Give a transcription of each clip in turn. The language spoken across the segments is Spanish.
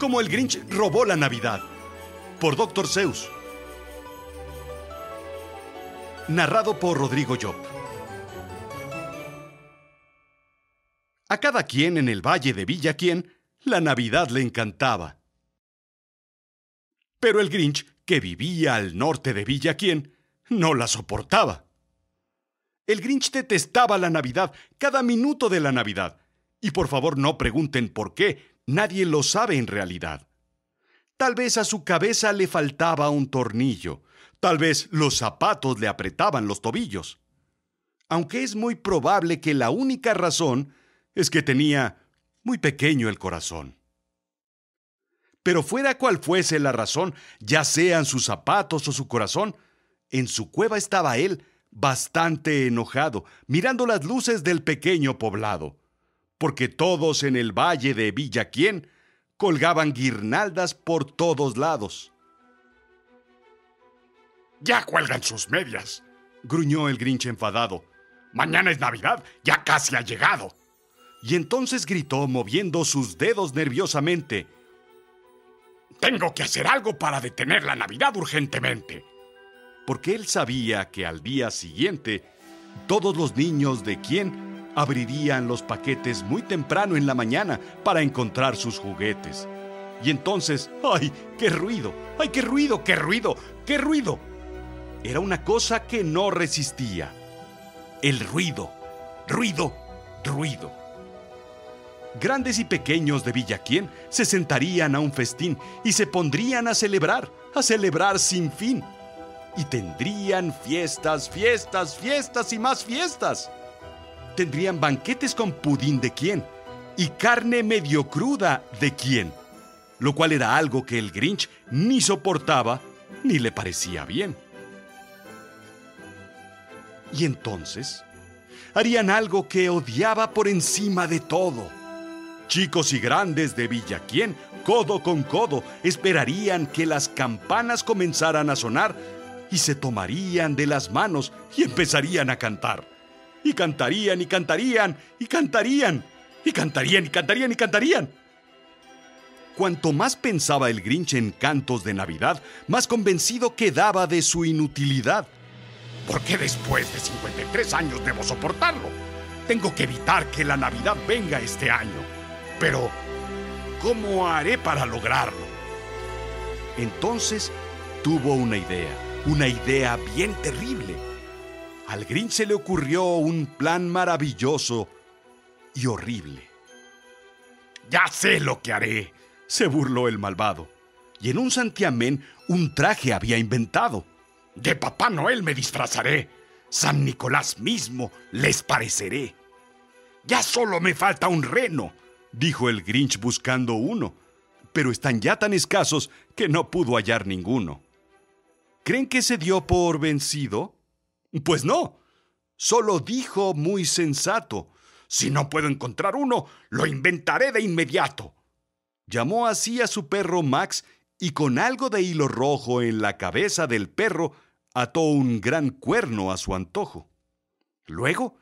como el Grinch robó la Navidad, por Dr. Zeus. Narrado por Rodrigo Job. A cada quien en el valle de Villaquien, la Navidad le encantaba. Pero el Grinch, que vivía al norte de Villaquien, no la soportaba. El Grinch detestaba la Navidad, cada minuto de la Navidad. Y por favor no pregunten por qué, nadie lo sabe en realidad. Tal vez a su cabeza le faltaba un tornillo, tal vez los zapatos le apretaban los tobillos. Aunque es muy probable que la única razón es que tenía muy pequeño el corazón. Pero fuera cual fuese la razón, ya sean sus zapatos o su corazón, en su cueva estaba él, bastante enojado, mirando las luces del pequeño poblado, porque todos en el valle de Villaquién colgaban guirnaldas por todos lados. Ya cuelgan sus medias, gruñó el Grinch enfadado. Mañana es Navidad, ya casi ha llegado. Y entonces gritó moviendo sus dedos nerviosamente. Tengo que hacer algo para detener la Navidad urgentemente porque él sabía que al día siguiente todos los niños de quien abrirían los paquetes muy temprano en la mañana para encontrar sus juguetes. Y entonces, ¡ay, qué ruido! ¡Ay, qué ruido, qué ruido, qué ruido! Era una cosa que no resistía. El ruido, ruido, ruido. Grandes y pequeños de Villaquien se sentarían a un festín y se pondrían a celebrar, a celebrar sin fin y tendrían fiestas, fiestas, fiestas y más fiestas. Tendrían banquetes con pudín de quién y carne medio cruda de quién, lo cual era algo que el Grinch ni soportaba ni le parecía bien. Y entonces harían algo que odiaba por encima de todo. Chicos y grandes de Villaquien, codo con codo, esperarían que las campanas comenzaran a sonar y se tomarían de las manos y empezarían a cantar. Y cantarían y cantarían y cantarían y cantarían y cantarían y cantarían. Cuanto más pensaba el Grinch en cantos de Navidad, más convencido quedaba de su inutilidad. ¿Por qué después de 53 años debo soportarlo? Tengo que evitar que la Navidad venga este año. Pero, ¿cómo haré para lograrlo? Entonces tuvo una idea una idea bien terrible. Al Grinch se le ocurrió un plan maravilloso y horrible. Ya sé lo que haré, se burló el malvado. Y en un santiamén un traje había inventado. De Papá Noel me disfrazaré. San Nicolás mismo les pareceré. Ya solo me falta un reno, dijo el Grinch buscando uno, pero están ya tan escasos que no pudo hallar ninguno. ¿Creen que se dio por vencido? Pues no. Solo dijo muy sensato. Si no puedo encontrar uno, lo inventaré de inmediato. Llamó así a su perro Max y con algo de hilo rojo en la cabeza del perro ató un gran cuerno a su antojo. Luego,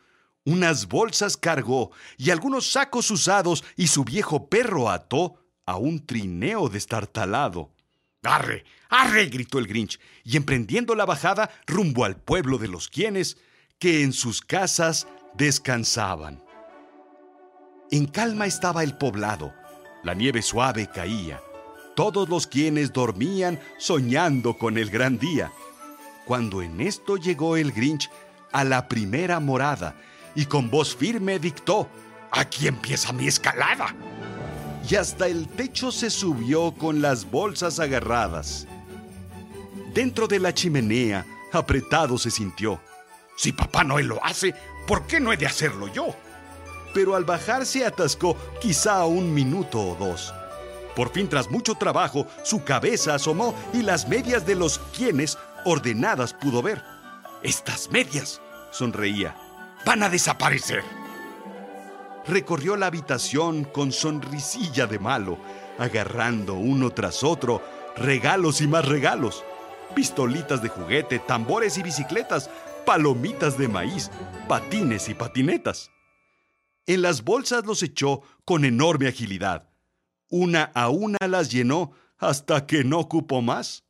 unas bolsas cargó y algunos sacos usados y su viejo perro ató a un trineo destartalado. ¡Arre! ¡Arre! gritó el Grinch, y emprendiendo la bajada rumbo al pueblo de los quienes, que en sus casas descansaban. En calma estaba el poblado, la nieve suave caía, todos los quienes dormían soñando con el gran día, cuando en esto llegó el Grinch a la primera morada y con voz firme dictó, Aquí empieza mi escalada y hasta el techo se subió con las bolsas agarradas. Dentro de la chimenea, apretado se sintió. Si Papá Noel lo hace, ¿por qué no he de hacerlo yo? Pero al bajar se atascó quizá un minuto o dos. Por fin, tras mucho trabajo, su cabeza asomó y las medias de los quienes ordenadas pudo ver. Estas medias, sonreía, van a desaparecer recorrió la habitación con sonrisilla de malo, agarrando uno tras otro regalos y más regalos. Pistolitas de juguete, tambores y bicicletas, palomitas de maíz, patines y patinetas. En las bolsas los echó con enorme agilidad. Una a una las llenó hasta que no cupo más.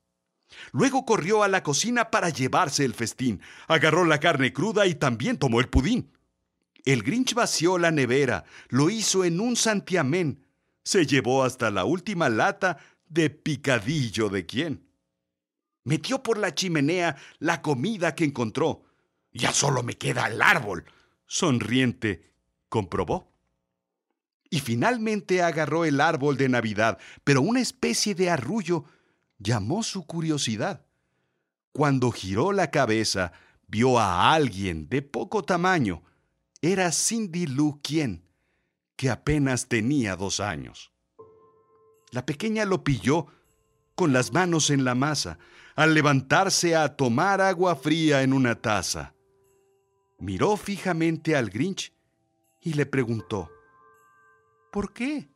Luego corrió a la cocina para llevarse el festín, agarró la carne cruda y también tomó el pudín. El Grinch vació la nevera, lo hizo en un santiamén, se llevó hasta la última lata de picadillo de quién. Metió por la chimenea la comida que encontró. Ya solo me queda el árbol, sonriente, comprobó. Y finalmente agarró el árbol de Navidad, pero una especie de arrullo llamó su curiosidad. Cuando giró la cabeza, vio a alguien de poco tamaño. Era Cindy Lou quien, que apenas tenía dos años. La pequeña lo pilló con las manos en la masa, al levantarse a tomar agua fría en una taza. Miró fijamente al Grinch y le preguntó, ¿Por qué?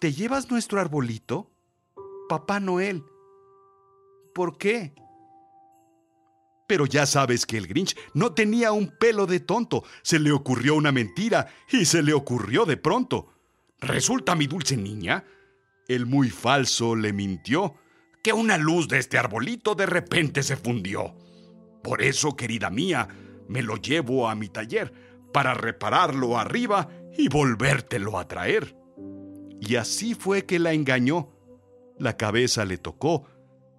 ¿Te llevas nuestro arbolito? Papá Noel. ¿Por qué? Pero ya sabes que el Grinch no tenía un pelo de tonto. Se le ocurrió una mentira y se le ocurrió de pronto. Resulta, mi dulce niña, el muy falso le mintió que una luz de este arbolito de repente se fundió. Por eso, querida mía, me lo llevo a mi taller para repararlo arriba y volvértelo a traer. Y así fue que la engañó la cabeza le tocó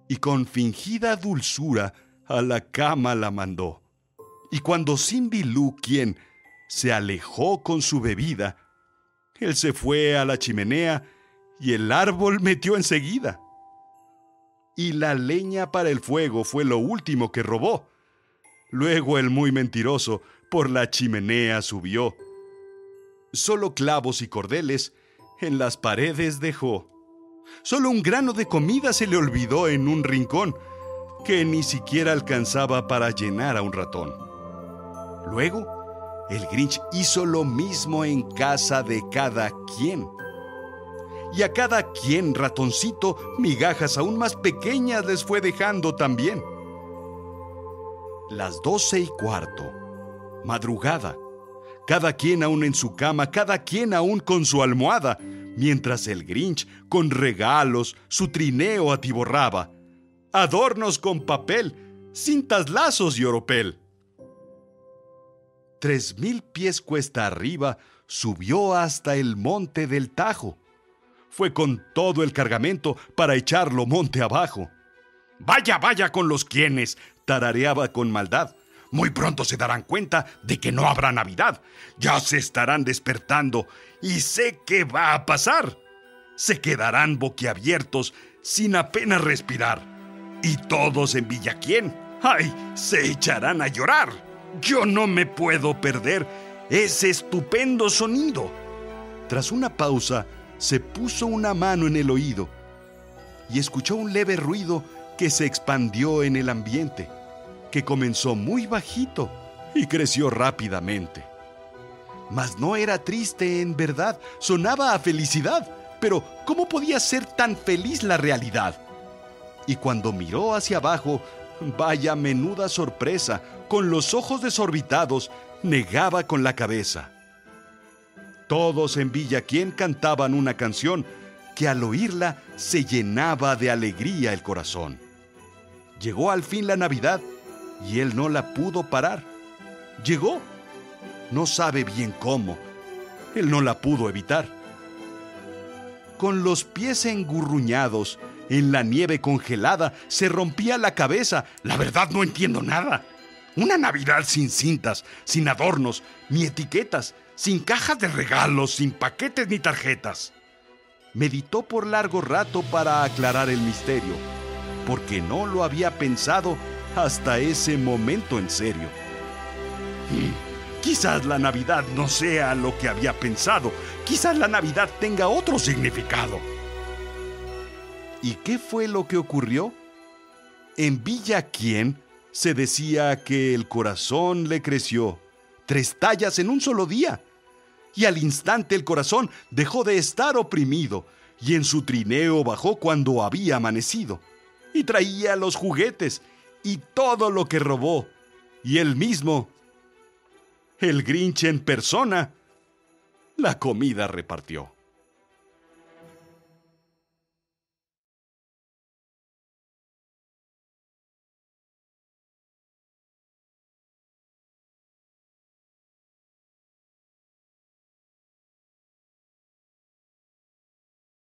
y con fingida dulzura a la cama la mandó. Y cuando Lou, quien se alejó con su bebida, él se fue a la chimenea y el árbol metió enseguida. Y la leña para el fuego fue lo último que robó. Luego el muy mentiroso por la chimenea subió. Solo clavos y cordeles en las paredes dejó. Solo un grano de comida se le olvidó en un rincón, que ni siquiera alcanzaba para llenar a un ratón. Luego, el Grinch hizo lo mismo en casa de cada quien. Y a cada quien, ratoncito, migajas aún más pequeñas les fue dejando también. Las doce y cuarto, madrugada, cada quien aún en su cama, cada quien aún con su almohada, mientras el Grinch, con regalos, su trineo atiborraba, adornos con papel, cintas, lazos y oropel. Tres mil pies cuesta arriba subió hasta el monte del Tajo. Fue con todo el cargamento para echarlo monte abajo. Vaya, vaya con los quienes, tarareaba con maldad. Muy pronto se darán cuenta de que no habrá Navidad. Ya se estarán despertando y sé qué va a pasar. Se quedarán boquiabiertos sin apenas respirar. Y todos en Villaquién, ¡ay! se echarán a llorar. Yo no me puedo perder ese estupendo sonido. Tras una pausa, se puso una mano en el oído y escuchó un leve ruido que se expandió en el ambiente que comenzó muy bajito y creció rápidamente. Mas no era triste en verdad, sonaba a felicidad. Pero, ¿cómo podía ser tan feliz la realidad? Y cuando miró hacia abajo, vaya menuda sorpresa, con los ojos desorbitados, negaba con la cabeza. Todos en Villaquién cantaban una canción que al oírla se llenaba de alegría el corazón. Llegó al fin la Navidad y él no la pudo parar. Llegó. No sabe bien cómo. Él no la pudo evitar. Con los pies engurruñados, en la nieve congelada, se rompía la cabeza. La verdad no entiendo nada. Una Navidad sin cintas, sin adornos, ni etiquetas, sin cajas de regalos, sin paquetes ni tarjetas. Meditó por largo rato para aclarar el misterio, porque no lo había pensado hasta ese momento en serio. Hmm, quizás la Navidad no sea lo que había pensado. Quizás la Navidad tenga otro significado. ¿Y qué fue lo que ocurrió? En Villa Quién se decía que el corazón le creció tres tallas en un solo día. Y al instante el corazón dejó de estar oprimido y en su trineo bajó cuando había amanecido. Y traía los juguetes y todo lo que robó, y él mismo, el Grinch en persona, la comida repartió.